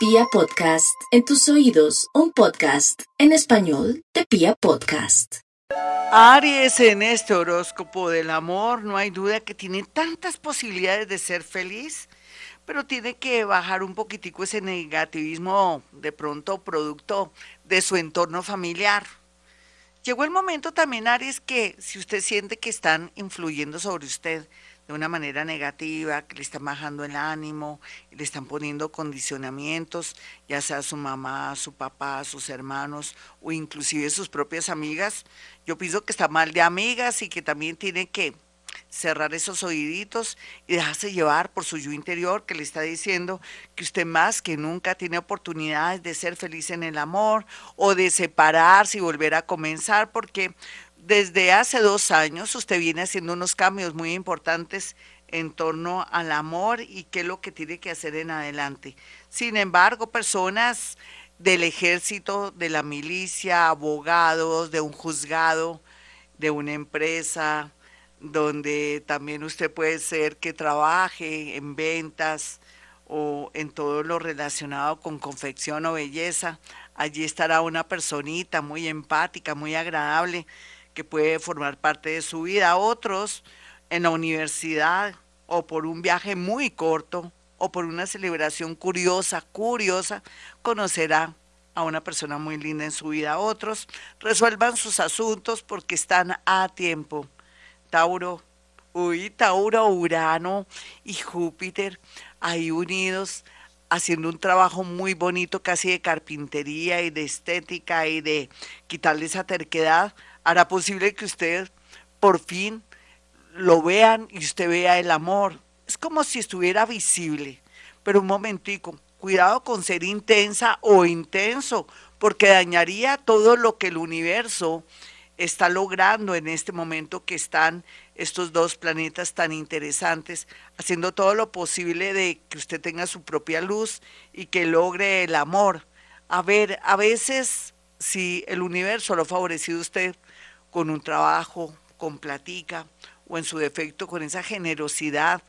Pia Podcast, en tus oídos, un podcast en español de Pia Podcast. Aries, en este horóscopo del amor, no hay duda que tiene tantas posibilidades de ser feliz, pero tiene que bajar un poquitico ese negativismo de pronto producto de su entorno familiar. Llegó el momento también, Aries, que si usted siente que están influyendo sobre usted, de una manera negativa, que le están bajando el ánimo, le están poniendo condicionamientos, ya sea su mamá, su papá, sus hermanos o inclusive sus propias amigas. Yo pienso que está mal de amigas y que también tiene que cerrar esos oíditos y dejarse llevar por su yo interior que le está diciendo que usted más que nunca tiene oportunidades de ser feliz en el amor o de separarse y volver a comenzar porque desde hace dos años usted viene haciendo unos cambios muy importantes en torno al amor y qué es lo que tiene que hacer en adelante. Sin embargo, personas del ejército, de la milicia, abogados, de un juzgado, de una empresa, donde también usted puede ser que trabaje en ventas o en todo lo relacionado con confección o belleza. Allí estará una personita muy empática, muy agradable, que puede formar parte de su vida. Otros en la universidad o por un viaje muy corto o por una celebración curiosa, curiosa, conocerá a una persona muy linda en su vida. Otros resuelvan sus asuntos porque están a tiempo. Tauro, uy, Tauro, Urano y Júpiter ahí unidos haciendo un trabajo muy bonito casi de carpintería y de estética y de quitarle esa terquedad hará posible que usted por fin lo vean y usted vea el amor. Es como si estuviera visible. Pero un momentico, cuidado con ser intensa o intenso, porque dañaría todo lo que el universo está logrando en este momento que están estos dos planetas tan interesantes, haciendo todo lo posible de que usted tenga su propia luz y que logre el amor. A ver, a veces si el universo lo ha favorecido a usted con un trabajo, con platica o en su defecto con esa generosidad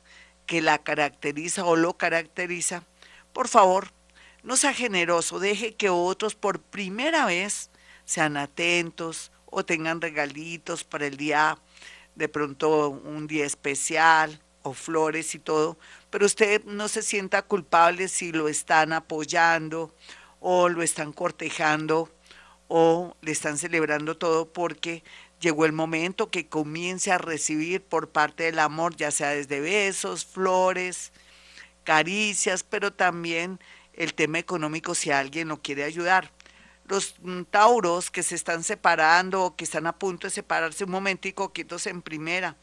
que la caracteriza o lo caracteriza, por favor, no sea generoso, deje que otros por primera vez sean atentos o tengan regalitos para el día, de pronto un día especial o flores y todo, pero usted no se sienta culpable si lo están apoyando o lo están cortejando o le están celebrando todo porque llegó el momento que comience a recibir por parte del amor, ya sea desde besos, flores, caricias, pero también el tema económico si alguien lo quiere ayudar. Los mm, tauros que se están separando o que están a punto de separarse un momentico, quietos en primera.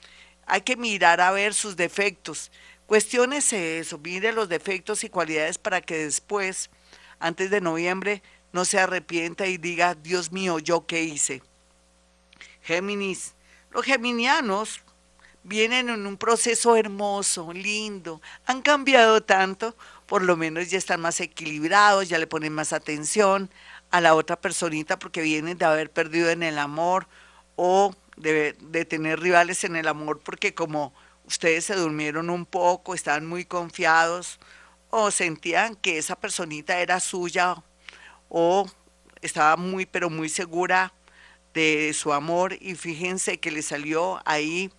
Hay que mirar a ver sus defectos. Cuestiónese eso, mire los defectos y cualidades para que después, antes de noviembre, no se arrepienta y diga, Dios mío, ¿yo qué hice? Géminis, los geminianos vienen en un proceso hermoso, lindo, han cambiado tanto, por lo menos ya están más equilibrados, ya le ponen más atención a la otra personita porque vienen de haber perdido en el amor o de, de tener rivales en el amor porque como ustedes se durmieron un poco, estaban muy confiados o sentían que esa personita era suya o estaba muy, pero muy segura de su amor y fíjense que le salió ahí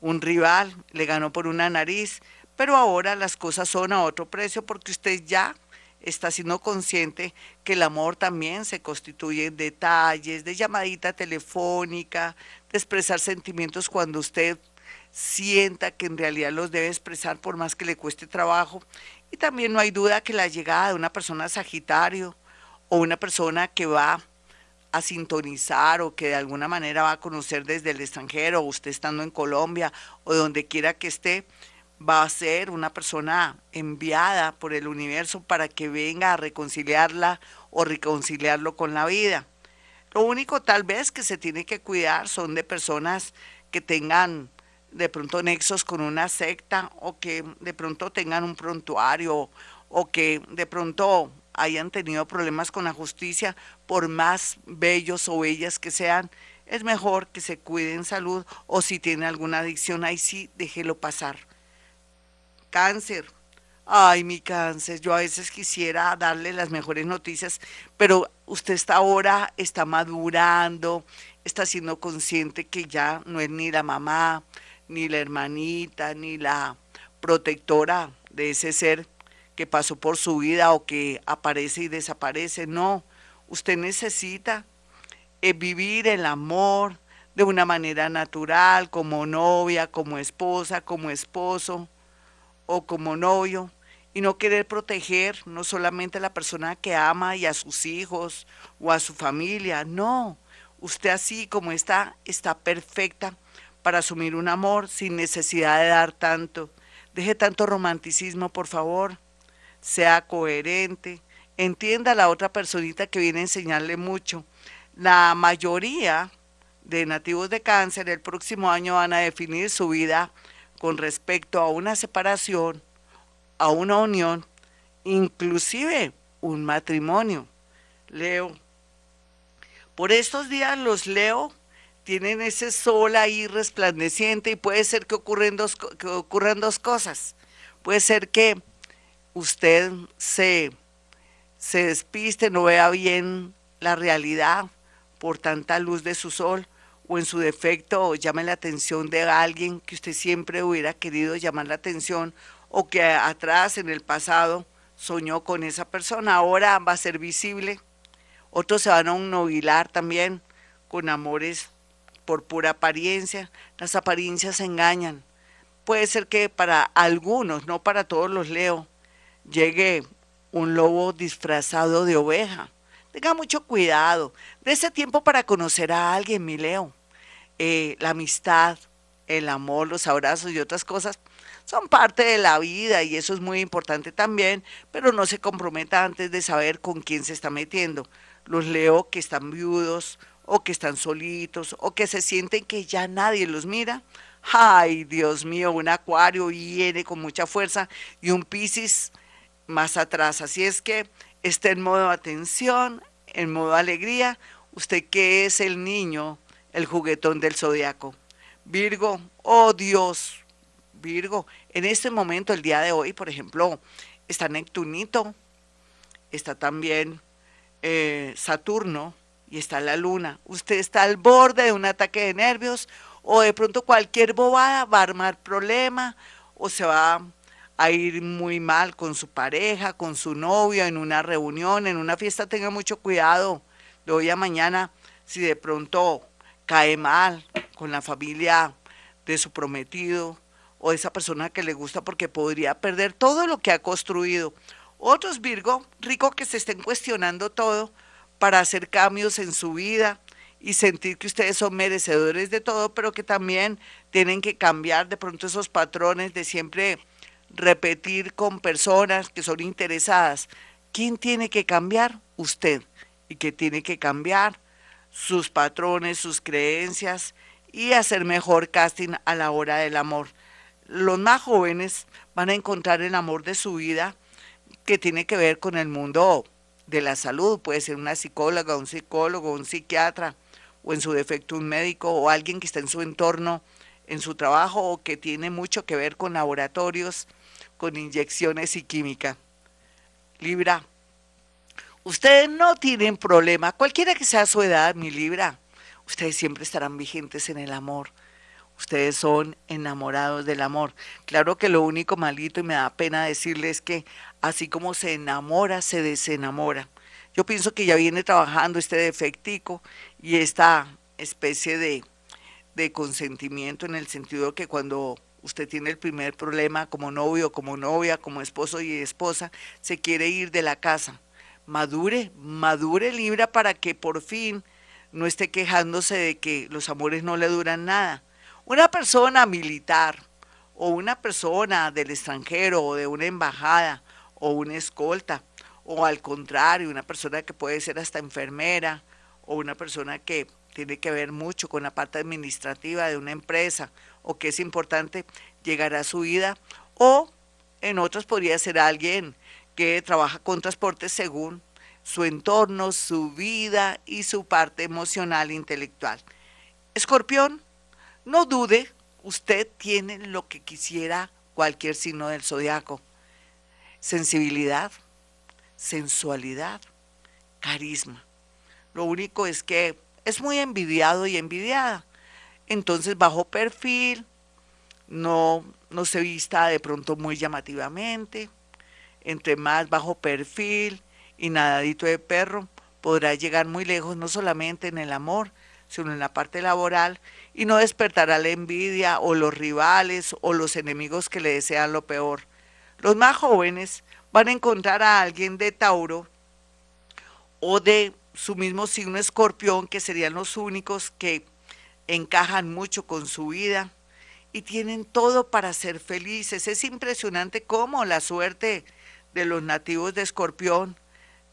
un rival, le ganó por una nariz, pero ahora las cosas son a otro precio porque usted ya está siendo consciente que el amor también se constituye en detalles, de llamadita telefónica, de expresar sentimientos cuando usted sienta que en realidad los debe expresar por más que le cueste trabajo. Y también no hay duda que la llegada de una persona Sagitario o una persona que va a sintonizar o que de alguna manera va a conocer desde el extranjero, usted estando en Colombia o donde quiera que esté, va a ser una persona enviada por el universo para que venga a reconciliarla o reconciliarlo con la vida. Lo único tal vez que se tiene que cuidar son de personas que tengan de pronto nexos con una secta o que de pronto tengan un prontuario o que de pronto hayan tenido problemas con la justicia, por más bellos o bellas que sean, es mejor que se cuiden salud o si tiene alguna adicción, ahí sí déjelo pasar. Cáncer. Ay, mi cáncer, yo a veces quisiera darle las mejores noticias, pero usted está ahora, está madurando, está siendo consciente que ya no es ni la mamá, ni la hermanita, ni la protectora de ese ser que pasó por su vida o que aparece y desaparece. No, usted necesita eh, vivir el amor de una manera natural, como novia, como esposa, como esposo o como novio, y no querer proteger no solamente a la persona que ama y a sus hijos o a su familia, no, usted así como está, está perfecta para asumir un amor sin necesidad de dar tanto. Deje tanto romanticismo, por favor. Sea coherente. Entienda a la otra personita que viene a enseñarle mucho. La mayoría de nativos de cáncer el próximo año van a definir su vida con respecto a una separación, a una unión, inclusive un matrimonio. Leo. Por estos días los leo tienen ese sol ahí resplandeciente y puede ser que dos, que ocurran dos cosas. Puede ser que usted se, se despiste, no vea bien la realidad por tanta luz de su sol o en su defecto llame la atención de alguien que usted siempre hubiera querido llamar la atención o que atrás en el pasado soñó con esa persona, ahora va a ser visible. Otros se van a novilar también con amores por pura apariencia. Las apariencias engañan. Puede ser que para algunos, no para todos los leo, llegue un lobo disfrazado de oveja. Tenga mucho cuidado. De ese tiempo para conocer a alguien, mi leo. Eh, la amistad, el amor, los abrazos y otras cosas son parte de la vida y eso es muy importante también, pero no se comprometa antes de saber con quién se está metiendo. Los leo que están viudos o que están solitos o que se sienten que ya nadie los mira. Ay, Dios mío, un acuario viene con mucha fuerza y un piscis más atrás. Así es que esté en modo atención, en modo alegría. Usted que es el niño, el juguetón del zodiaco. Virgo, oh Dios, Virgo, en este momento, el día de hoy, por ejemplo, está Neptunito, está también eh, Saturno, y está la luna. Usted está al borde de un ataque de nervios o de pronto cualquier bobada va a armar problema o se va a ir muy mal con su pareja, con su novio, en una reunión, en una fiesta. Tenga mucho cuidado de hoy a mañana si de pronto cae mal con la familia de su prometido o esa persona que le gusta porque podría perder todo lo que ha construido. Otros Virgo, rico que se estén cuestionando todo, para hacer cambios en su vida y sentir que ustedes son merecedores de todo, pero que también tienen que cambiar de pronto esos patrones de siempre repetir con personas que son interesadas. ¿Quién tiene que cambiar? Usted. Y que tiene que cambiar sus patrones, sus creencias y hacer mejor casting a la hora del amor. Los más jóvenes van a encontrar el amor de su vida que tiene que ver con el mundo de la salud, puede ser una psicóloga, un psicólogo, un psiquiatra, o en su defecto un médico, o alguien que está en su entorno, en su trabajo, o que tiene mucho que ver con laboratorios, con inyecciones y química. Libra, ustedes no tienen problema, cualquiera que sea su edad, mi Libra, ustedes siempre estarán vigentes en el amor. Ustedes son enamorados del amor. Claro que lo único malito, y me da pena decirles que así como se enamora, se desenamora. Yo pienso que ya viene trabajando este defectico y esta especie de, de consentimiento en el sentido que cuando usted tiene el primer problema como novio, como novia, como esposo y esposa, se quiere ir de la casa. Madure, madure Libra para que por fin no esté quejándose de que los amores no le duran nada. Una persona militar o una persona del extranjero o de una embajada o una escolta, o al contrario, una persona que puede ser hasta enfermera, o una persona que tiene que ver mucho con la parte administrativa de una empresa, o que es importante llegar a su vida, o en otros podría ser alguien que trabaja con transporte según su entorno, su vida y su parte emocional e intelectual. Escorpión, no dude, usted tiene lo que quisiera cualquier signo del zodiaco sensibilidad, sensualidad, carisma. Lo único es que es muy envidiado y envidiada. Entonces, bajo perfil, no, no se vista de pronto muy llamativamente. Entre más bajo perfil y nadadito de perro, podrá llegar muy lejos, no solamente en el amor, sino en la parte laboral, y no despertará la envidia o los rivales o los enemigos que le desean lo peor. Los más jóvenes van a encontrar a alguien de Tauro o de su mismo signo escorpión, que serían los únicos que encajan mucho con su vida y tienen todo para ser felices. Es impresionante cómo la suerte de los nativos de escorpión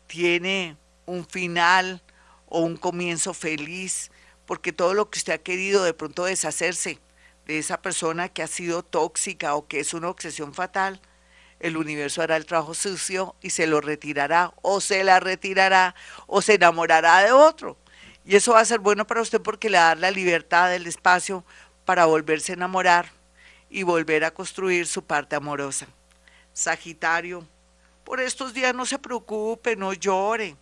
tiene un final o un comienzo feliz, porque todo lo que usted ha querido de pronto deshacerse de esa persona que ha sido tóxica o que es una obsesión fatal, el universo hará el trabajo sucio y se lo retirará o se la retirará o se enamorará de otro. Y eso va a ser bueno para usted porque le da la libertad, el espacio para volverse a enamorar y volver a construir su parte amorosa. Sagitario, por estos días no se preocupe, no llore,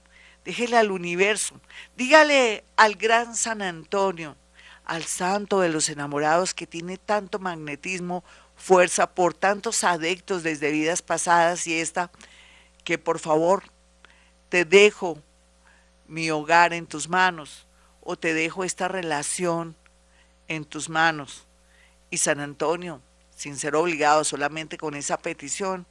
déjele al universo, dígale al gran San Antonio, al santo de los enamorados que tiene tanto magnetismo, fuerza por tantos adeptos desde vidas pasadas y esta, que por favor te dejo mi hogar en tus manos o te dejo esta relación en tus manos. Y San Antonio, sin ser obligado solamente con esa petición,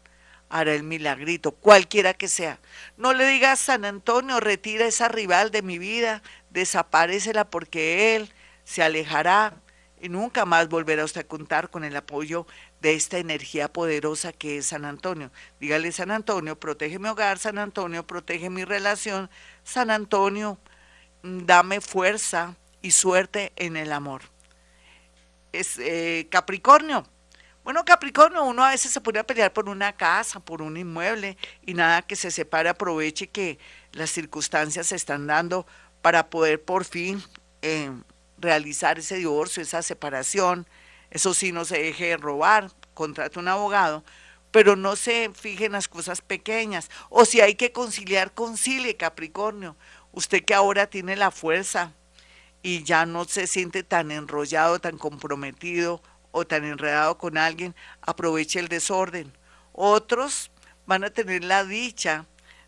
hará el milagrito, cualquiera que sea. No le digas, San Antonio, retira esa rival de mi vida, desaparecela porque él se alejará y nunca más volverá usted a contar con el apoyo de esta energía poderosa que es San Antonio. Dígale, San Antonio, protege mi hogar, San Antonio, protege mi relación, San Antonio, mm, dame fuerza y suerte en el amor. Es eh, Capricornio. Bueno, Capricornio, uno a veces se pone a pelear por una casa, por un inmueble, y nada que se separe, aproveche que las circunstancias se están dando para poder por fin eh, realizar ese divorcio, esa separación. Eso sí, no se deje robar, contrate un abogado, pero no se fije en las cosas pequeñas. O si hay que conciliar, concilie, Capricornio. Usted que ahora tiene la fuerza y ya no se siente tan enrollado, tan comprometido o tan enredado con alguien, aproveche el desorden. Otros van a tener la dicha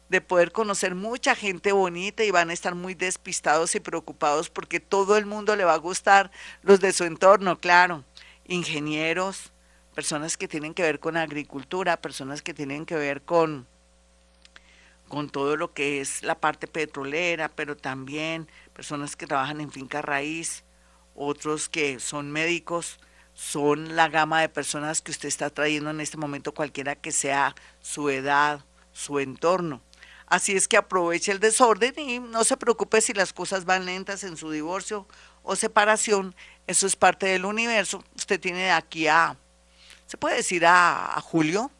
de poder conocer mucha gente bonita y van a estar muy despistados y preocupados porque todo el mundo le va a gustar, los de su entorno, claro, ingenieros, personas que tienen que ver con agricultura, personas que tienen que ver con, con todo lo que es la parte petrolera, pero también personas que trabajan en finca raíz, otros que son médicos, son la gama de personas que usted está trayendo en este momento, cualquiera que sea su edad, su entorno. Así es que aproveche el desorden y no se preocupe si las cosas van lentas en su divorcio o separación. Eso es parte del universo. Usted tiene de aquí a, se puede decir a, julio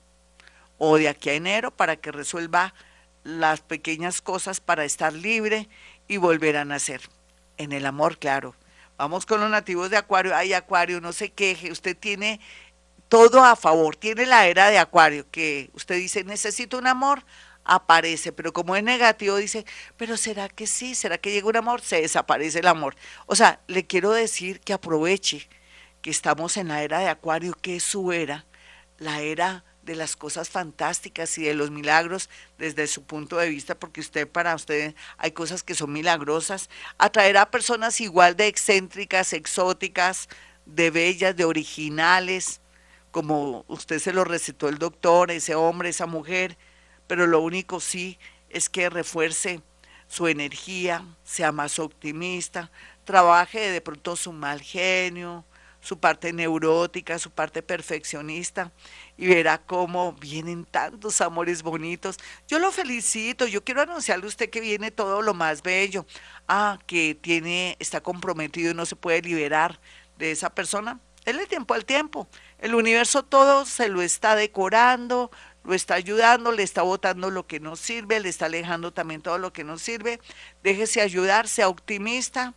o de aquí a enero para que resuelva las pequeñas cosas para estar libre y volver a nacer. En el amor, claro. Vamos con los nativos de Acuario. Ay, Acuario, no se queje. Usted tiene todo a favor. Tiene la era de Acuario, que usted dice, necesito un amor aparece, pero como es negativo dice, pero ¿será que sí? ¿Será que llega un amor? Se desaparece el amor. O sea, le quiero decir que aproveche que estamos en la era de Acuario, que es su era, la era de las cosas fantásticas y de los milagros desde su punto de vista, porque usted para usted hay cosas que son milagrosas, atraerá a personas igual de excéntricas, exóticas, de bellas, de originales, como usted se lo recetó el doctor, ese hombre, esa mujer, pero lo único sí es que refuerce su energía, sea más optimista, trabaje de pronto su mal genio, su parte neurótica, su parte perfeccionista y verá cómo vienen tantos amores bonitos. Yo lo felicito, yo quiero anunciarle a usted que viene todo lo más bello. Ah, que tiene está comprometido y no se puede liberar de esa persona. Es tiempo al tiempo. El universo todo se lo está decorando, lo está ayudando, le está botando lo que no sirve, le está alejando también todo lo que no sirve. Déjese ayudar, sea optimista,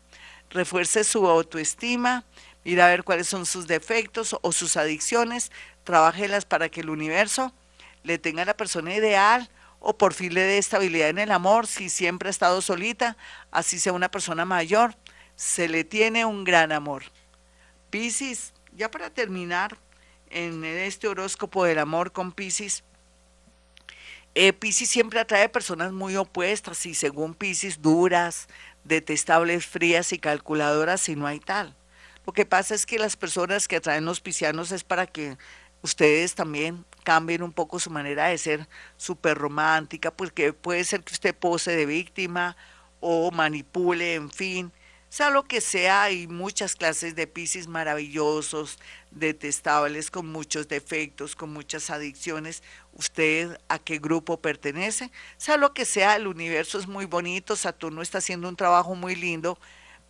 refuerce su autoestima, mira a ver cuáles son sus defectos o sus adicciones, trabájelas para que el universo le tenga la persona ideal o por fin le dé estabilidad en el amor, si siempre ha estado solita, así sea una persona mayor, se le tiene un gran amor. Piscis, ya para terminar en este horóscopo del amor con Piscis, eh, siempre atrae personas muy opuestas y según Piscis duras, detestables, frías y calculadoras si no hay tal. Lo que pasa es que las personas que atraen los piscianos es para que ustedes también cambien un poco su manera de ser súper romántica, porque puede ser que usted pose de víctima o manipule, en fin, sea lo que sea, hay muchas clases de piscis maravillosos, detestables, con muchos defectos, con muchas adicciones. ¿Usted a qué grupo pertenece? Sea lo que sea, el universo es muy bonito, Saturno está haciendo un trabajo muy lindo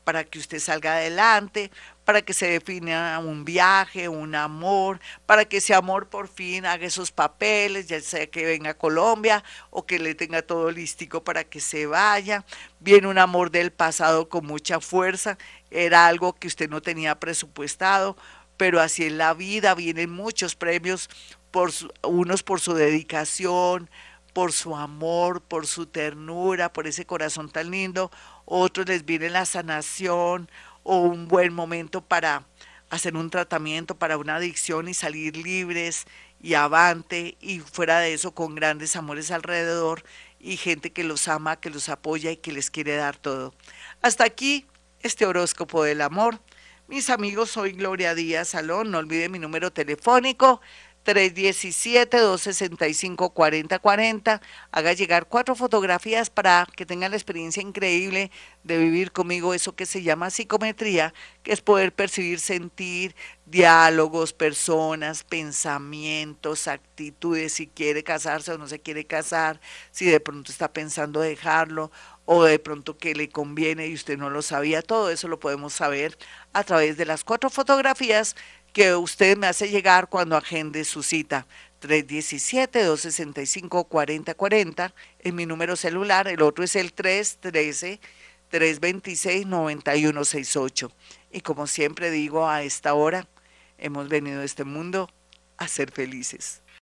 para que usted salga adelante, para que se defina un viaje, un amor, para que ese amor por fin haga esos papeles, ya sea que venga a Colombia o que le tenga todo lístico para que se vaya. Viene un amor del pasado con mucha fuerza, era algo que usted no tenía presupuestado, pero así en la vida, vienen muchos premios, por unos por su dedicación, por su amor, por su ternura, por ese corazón tan lindo, otros les viene la sanación o un buen momento para hacer un tratamiento para una adicción y salir libres y avante y fuera de eso con grandes amores alrededor y gente que los ama, que los apoya y que les quiere dar todo. Hasta aquí este horóscopo del amor. Mis amigos, soy Gloria Díaz Salón. No olviden mi número telefónico 317-265-4040. Haga llegar cuatro fotografías para que tengan la experiencia increíble de vivir conmigo eso que se llama psicometría, que es poder percibir, sentir diálogos, personas, pensamientos, actitudes, si quiere casarse o no se quiere casar, si de pronto está pensando dejarlo o de pronto que le conviene y usted no lo sabía, todo eso lo podemos saber a través de las cuatro fotografías que usted me hace llegar cuando agende su cita. 317-265-4040 en mi número celular, el otro es el 313-326-9168. Y como siempre digo, a esta hora hemos venido a este mundo a ser felices.